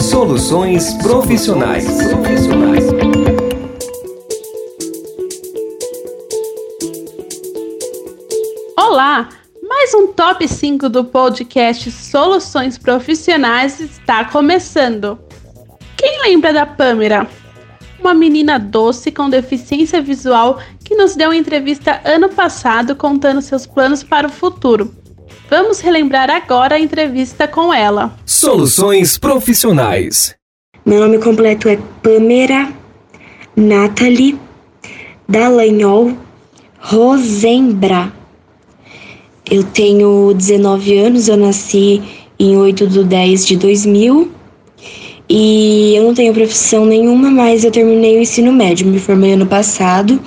Soluções profissionais. Profissionais. Olá! Mais um top 5 do podcast Soluções Profissionais está começando. Quem lembra da Pâmera? Uma menina doce com deficiência visual que nos deu uma entrevista ano passado contando seus planos para o futuro. Vamos relembrar agora a entrevista com ela. Soluções profissionais. Meu nome completo é Pamela Nathalie Dallagnol Rosembra. Eu tenho 19 anos, eu nasci em 8 de 10 de 2000 e eu não tenho profissão nenhuma, mas eu terminei o ensino médio, me formei ano passado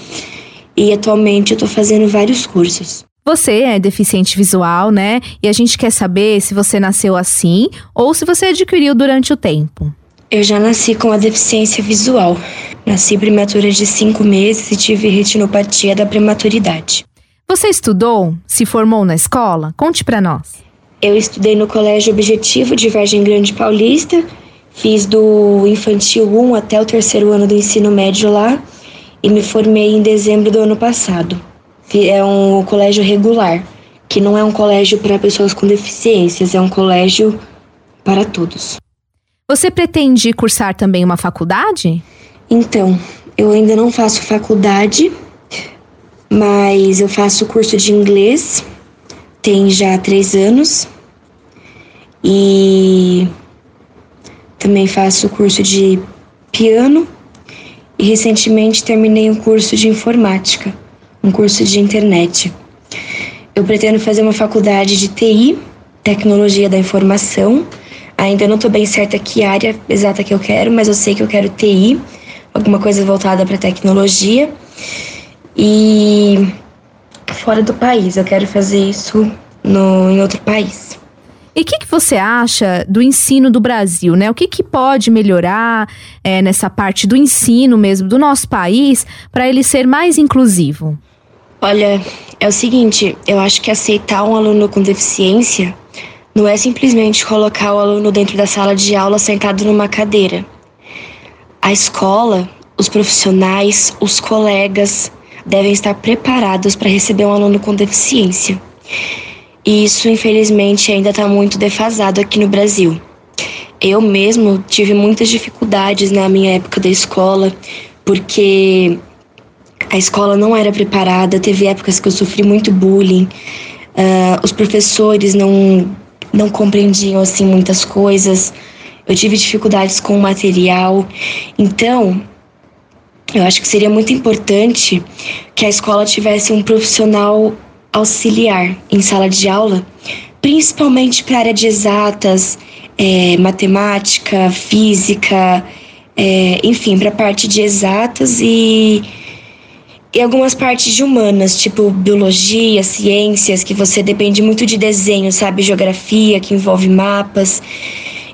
e atualmente eu tô fazendo vários cursos. Você é deficiente visual, né? E a gente quer saber se você nasceu assim ou se você adquiriu durante o tempo. Eu já nasci com a deficiência visual. Nasci prematura de cinco meses e tive retinopatia da prematuridade. Você estudou? Se formou na escola? Conte para nós. Eu estudei no Colégio Objetivo de Vargem Grande Paulista, fiz do infantil 1 até o terceiro ano do ensino médio lá e me formei em dezembro do ano passado. É um colégio regular, que não é um colégio para pessoas com deficiências, é um colégio para todos. Você pretende cursar também uma faculdade? Então, eu ainda não faço faculdade, mas eu faço curso de inglês, tem já três anos, e também faço curso de piano, e recentemente terminei um curso de informática, um curso de internet. Eu pretendo fazer uma faculdade de TI, Tecnologia da Informação, Ainda não estou bem certa que área exata que eu quero, mas eu sei que eu quero TI, alguma coisa voltada para tecnologia. E fora do país, eu quero fazer isso no, em outro país. E o que, que, você acha do ensino do Brasil, né? O que, que pode melhorar é, nessa parte do ensino mesmo do nosso país para ele ser mais inclusivo? Olha, é o seguinte, eu acho que aceitar um aluno com deficiência não é simplesmente colocar o aluno dentro da sala de aula sentado numa cadeira. A escola, os profissionais, os colegas devem estar preparados para receber um aluno com deficiência. E isso, infelizmente, ainda está muito defasado aqui no Brasil. Eu mesmo tive muitas dificuldades na minha época da escola, porque a escola não era preparada, teve épocas que eu sofri muito bullying, uh, os professores não não compreendiam assim muitas coisas. Eu tive dificuldades com o material. Então, eu acho que seria muito importante que a escola tivesse um profissional auxiliar em sala de aula, principalmente para a área de exatas, é, matemática, física, é, enfim, para a parte de exatas e e algumas partes de humanas, tipo biologia, ciências, que você depende muito de desenho, sabe? Geografia, que envolve mapas.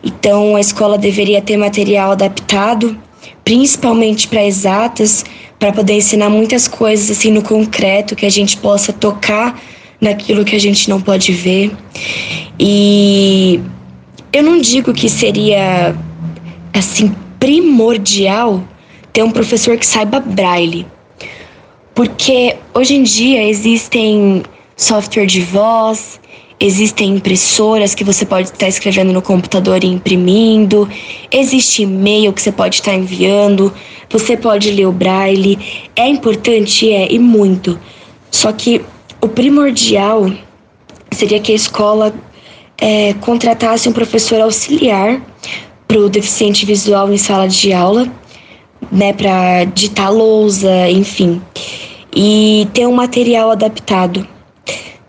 Então, a escola deveria ter material adaptado, principalmente para exatas, para poder ensinar muitas coisas assim no concreto, que a gente possa tocar naquilo que a gente não pode ver. E eu não digo que seria assim primordial ter um professor que saiba braille porque hoje em dia existem software de voz, existem impressoras que você pode estar escrevendo no computador e imprimindo, existe e-mail que você pode estar enviando, você pode ler o braille. É importante, é, e muito. Só que o primordial seria que a escola é, contratasse um professor auxiliar para o deficiente visual em sala de aula né, para ditar lousa, enfim. E ter um material adaptado,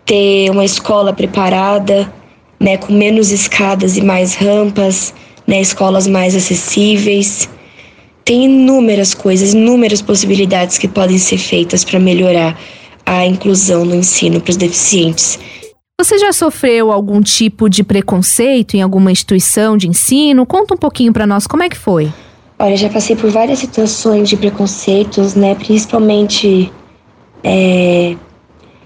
ter uma escola preparada, né, com menos escadas e mais rampas, né, escolas mais acessíveis. Tem inúmeras coisas, inúmeras possibilidades que podem ser feitas para melhorar a inclusão no ensino para os deficientes. Você já sofreu algum tipo de preconceito em alguma instituição de ensino? Conta um pouquinho para nós como é que foi. Olha, já passei por várias situações de preconceitos, né? Principalmente é,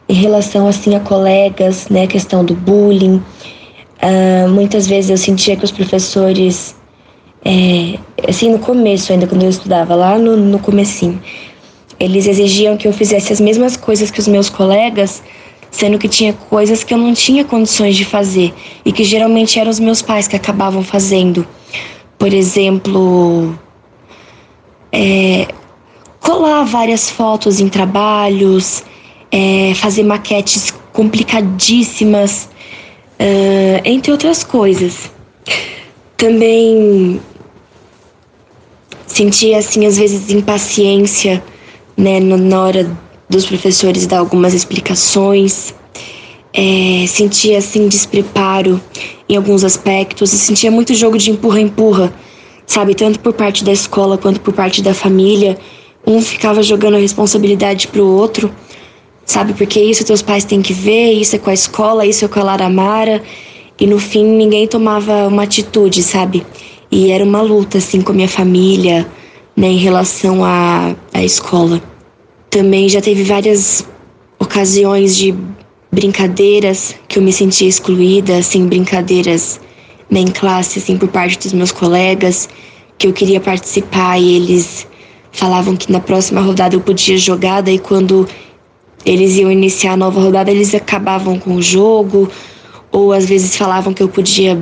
em relação assim a colegas, né? A questão do bullying. Uh, muitas vezes eu sentia que os professores, é, assim, no começo ainda, quando eu estudava, lá no, no comecinho, eles exigiam que eu fizesse as mesmas coisas que os meus colegas, sendo que tinha coisas que eu não tinha condições de fazer e que geralmente eram os meus pais que acabavam fazendo. Por exemplo, é, colar várias fotos em trabalhos, é, fazer maquetes complicadíssimas, uh, entre outras coisas. Também sentia, assim, às vezes impaciência, né, na hora dos professores dar algumas explicações. É, sentia, assim, despreparo em alguns aspectos e sentia muito jogo de empurra-empurra, sabe? Tanto por parte da escola quanto por parte da família. Um ficava jogando a responsabilidade pro outro sabe? Porque isso teus pais têm que ver, isso é com a escola, isso é com a Laramara. E no fim ninguém tomava uma atitude, sabe? E era uma luta, assim, com a minha família, né, em relação à, à escola. Também já teve várias ocasiões de brincadeiras que eu me sentia excluída, assim, brincadeiras né, em classe, assim, por parte dos meus colegas, que eu queria participar e eles falavam que na próxima rodada eu podia jogar, daí quando eles iam iniciar a nova rodada, eles acabavam com o jogo, ou às vezes falavam que eu podia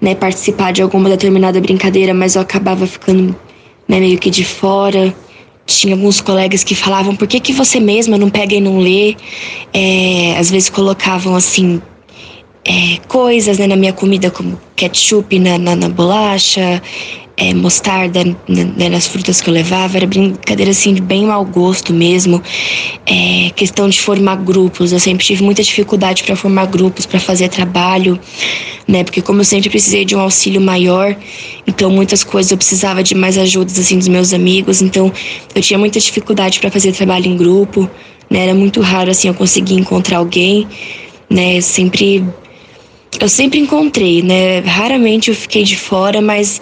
né, participar de alguma determinada brincadeira, mas eu acabava ficando né, meio que de fora. Tinha alguns colegas que falavam, por que, que você mesma não pega e não lê? É, às vezes colocavam assim é, coisas né, na minha comida, como ketchup na, na, na bolacha, é, mostarda né, nas frutas que eu levava, era brincadeira assim de bem mau gosto mesmo. É, questão de formar grupos, eu sempre tive muita dificuldade para formar grupos, para fazer trabalho, né? Porque como eu sempre precisei de um auxílio maior, então muitas coisas eu precisava de mais ajudas assim dos meus amigos, então eu tinha muita dificuldade para fazer trabalho em grupo, né? Era muito raro assim eu conseguir encontrar alguém, né? Sempre eu sempre encontrei, né? Raramente eu fiquei de fora, mas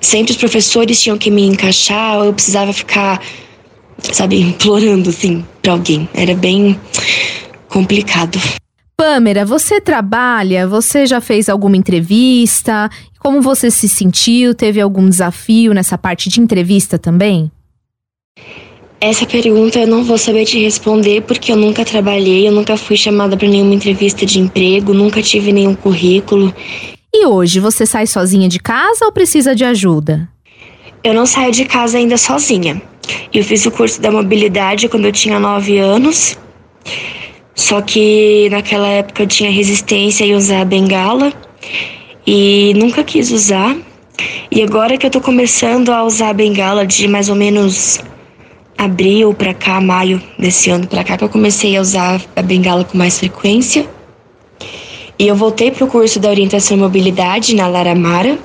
sempre os professores tinham que me encaixar, eu precisava ficar, sabe, implorando assim para alguém. Era bem complicado. Pâmera, você trabalha? Você já fez alguma entrevista? Como você se sentiu? Teve algum desafio nessa parte de entrevista também? Essa pergunta eu não vou saber te responder porque eu nunca trabalhei, eu nunca fui chamada para nenhuma entrevista de emprego, nunca tive nenhum currículo. E hoje, você sai sozinha de casa ou precisa de ajuda? Eu não saio de casa ainda sozinha. Eu fiz o curso da mobilidade quando eu tinha 9 anos. Só que naquela época eu tinha resistência em usar a bengala e nunca quis usar. E agora que eu tô começando a usar a bengala de mais ou menos abril para cá, maio desse ano para cá, que eu comecei a usar a bengala com mais frequência. E eu voltei para o curso da orientação e mobilidade na Laramara,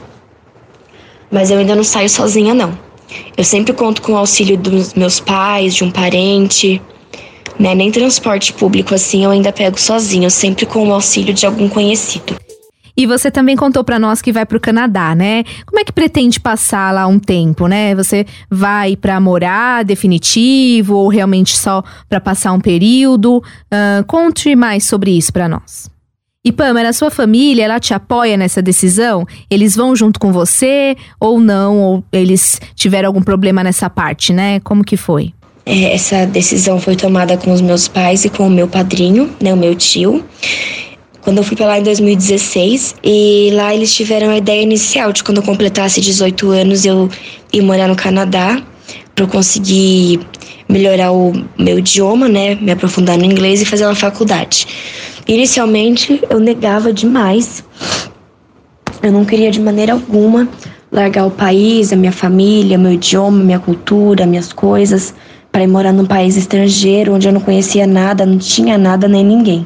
mas eu ainda não saio sozinha, não. Eu sempre conto com o auxílio dos meus pais, de um parente, né? Nem transporte público assim eu ainda pego sozinho, sempre com o auxílio de algum conhecido. E você também contou para nós que vai para o Canadá, né? Como é que pretende passar lá um tempo, né? Você vai para morar definitivo ou realmente só para passar um período? Uh, conte mais sobre isso para nós. E Pamela, sua família, ela te apoia nessa decisão? Eles vão junto com você ou não? Ou eles tiveram algum problema nessa parte, né? Como que foi? É, essa decisão foi tomada com os meus pais e com o meu padrinho, né, o meu tio. Quando eu fui para lá em 2016 e lá eles tiveram a ideia inicial de quando eu completasse 18 anos eu ir morar no Canadá para eu conseguir melhorar o meu idioma, né, me aprofundar no inglês e fazer uma faculdade. Inicialmente eu negava demais. Eu não queria de maneira alguma largar o país, a minha família, meu idioma, minha cultura, minhas coisas, para ir morar num país estrangeiro onde eu não conhecia nada, não tinha nada nem ninguém,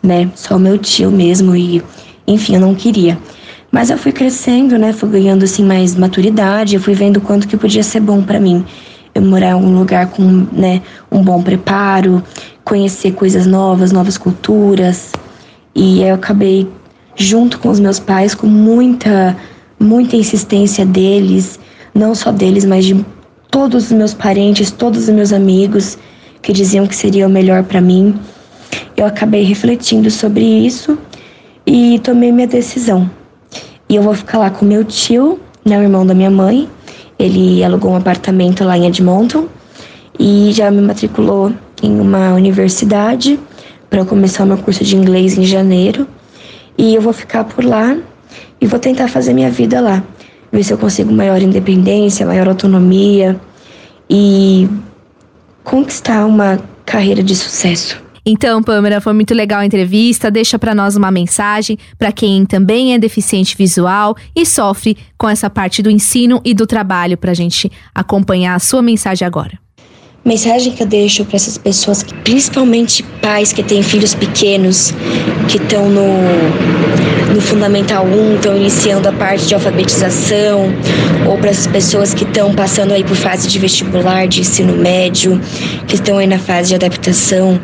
né? Só meu tio mesmo e, enfim, eu não queria. Mas eu fui crescendo, né? Fui ganhando assim mais maturidade, eu fui vendo quanto que podia ser bom para mim. Eu morar em um lugar com, né, um bom preparo, conhecer coisas novas, novas culturas. E eu acabei junto com os meus pais com muita muita insistência deles, não só deles, mas de todos os meus parentes, todos os meus amigos que diziam que seria o melhor para mim. Eu acabei refletindo sobre isso e tomei minha decisão. E eu vou ficar lá com meu tio, né, o irmão da minha mãe. Ele alugou um apartamento lá em Edmonton e já me matriculou em uma universidade para começar o meu curso de inglês em janeiro. E eu vou ficar por lá e vou tentar fazer minha vida lá. Ver se eu consigo maior independência, maior autonomia e conquistar uma carreira de sucesso. Então, Pâmela, foi muito legal a entrevista. Deixa para nós uma mensagem para quem também é deficiente visual e sofre com essa parte do ensino e do trabalho para a gente acompanhar a sua mensagem agora. Mensagem que eu deixo para essas pessoas, principalmente pais que têm filhos pequenos, que estão no, no Fundamental 1, estão iniciando a parte de alfabetização, ou para essas pessoas que estão passando aí por fase de vestibular, de ensino médio, que estão aí na fase de adaptação.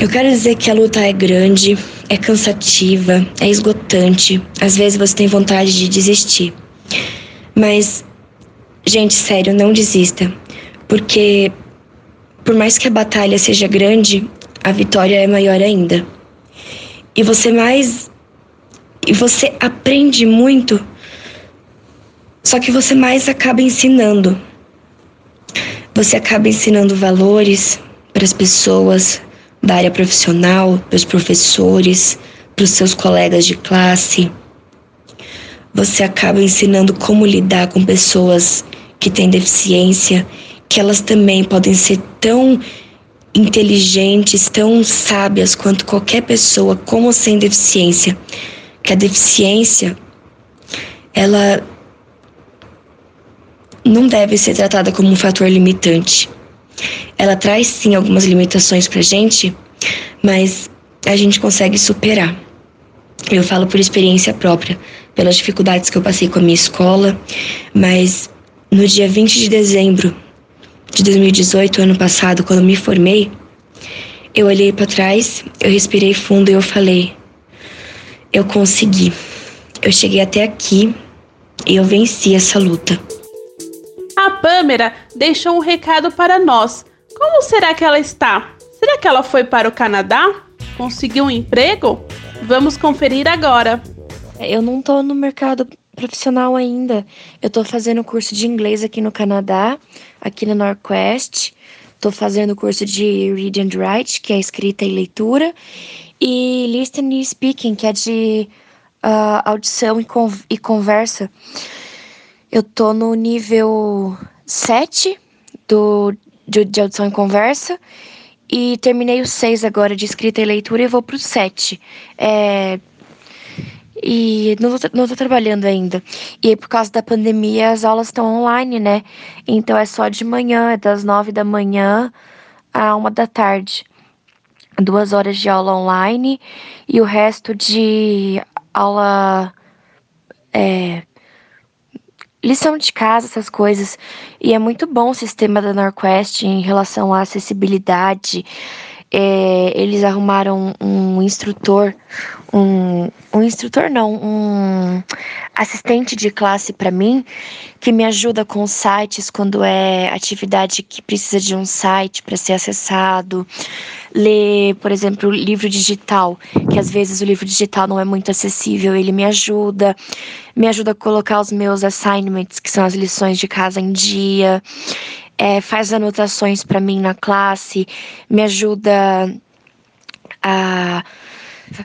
Eu quero dizer que a luta é grande, é cansativa, é esgotante. Às vezes você tem vontade de desistir. Mas, gente, sério, não desista. Porque, por mais que a batalha seja grande, a vitória é maior ainda. E você mais. E você aprende muito, só que você mais acaba ensinando. Você acaba ensinando valores para as pessoas, da área profissional, para os professores, para os seus colegas de classe. Você acaba ensinando como lidar com pessoas que têm deficiência, que elas também podem ser tão inteligentes, tão sábias quanto qualquer pessoa, como sem deficiência. Que a deficiência, ela não deve ser tratada como um fator limitante ela traz sim algumas limitações pra gente, mas a gente consegue superar. Eu falo por experiência própria, pelas dificuldades que eu passei com a minha escola, mas no dia 20 de dezembro de 2018, ano passado, quando me formei, eu olhei para trás, eu respirei fundo e eu falei: eu consegui. Eu cheguei até aqui e eu venci essa luta. A Pâmera deixou um recado para nós como será que ela está? Será que ela foi para o Canadá? Conseguiu um emprego? Vamos conferir agora. Eu não estou no mercado profissional ainda. Eu estou fazendo curso de inglês aqui no Canadá, aqui no Northwest. Estou fazendo curso de Read and Write, que é escrita e leitura, e Listening e Speaking, que é de uh, audição e, con e conversa. Eu estou no nível 7 do de, de audição e conversa. E terminei o 6 agora de escrita e leitura e vou pro 7. É, e não tô, não tô trabalhando ainda. E aí, por causa da pandemia, as aulas estão online, né? Então é só de manhã, é das 9 da manhã a uma da tarde. Duas horas de aula online e o resto de aula é, lição de casa, essas coisas. E é muito bom o sistema da Norquest em relação à acessibilidade. É, eles arrumaram um instrutor, um, um instrutor não, um assistente de classe para mim, que me ajuda com sites quando é atividade que precisa de um site para ser acessado. Ler, por exemplo, livro digital, que às vezes o livro digital não é muito acessível, ele me ajuda, me ajuda a colocar os meus assignments, que são as lições de casa em dia, é, faz anotações para mim na classe, me ajuda a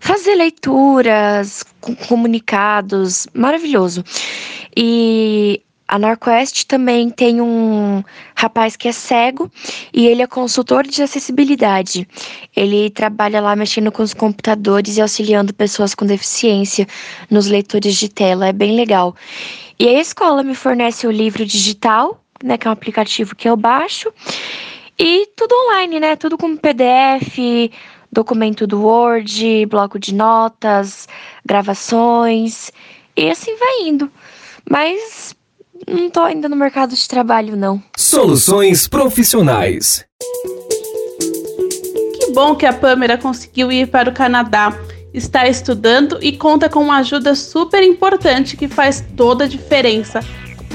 fazer leituras, comunicados, maravilhoso. E a Norquest também tem um rapaz que é cego e ele é consultor de acessibilidade. Ele trabalha lá mexendo com os computadores e auxiliando pessoas com deficiência nos leitores de tela. É bem legal. E a escola me fornece o livro digital, né, que é um aplicativo que eu baixo, e tudo online, né? Tudo com PDF, documento do Word, bloco de notas, gravações, e assim vai indo. Mas não tô ainda no mercado de trabalho, não. Soluções profissionais. Que bom que a Pamela conseguiu ir para o Canadá. Está estudando e conta com uma ajuda super importante que faz toda a diferença.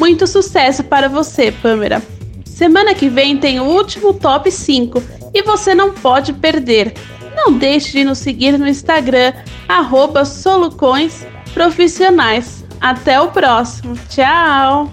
Muito sucesso para você, Pâmera. Semana que vem tem o último top 5 e você não pode perder. Não deixe de nos seguir no Instagram, arroba Solucões Profissionais. Até o próximo. Tchau!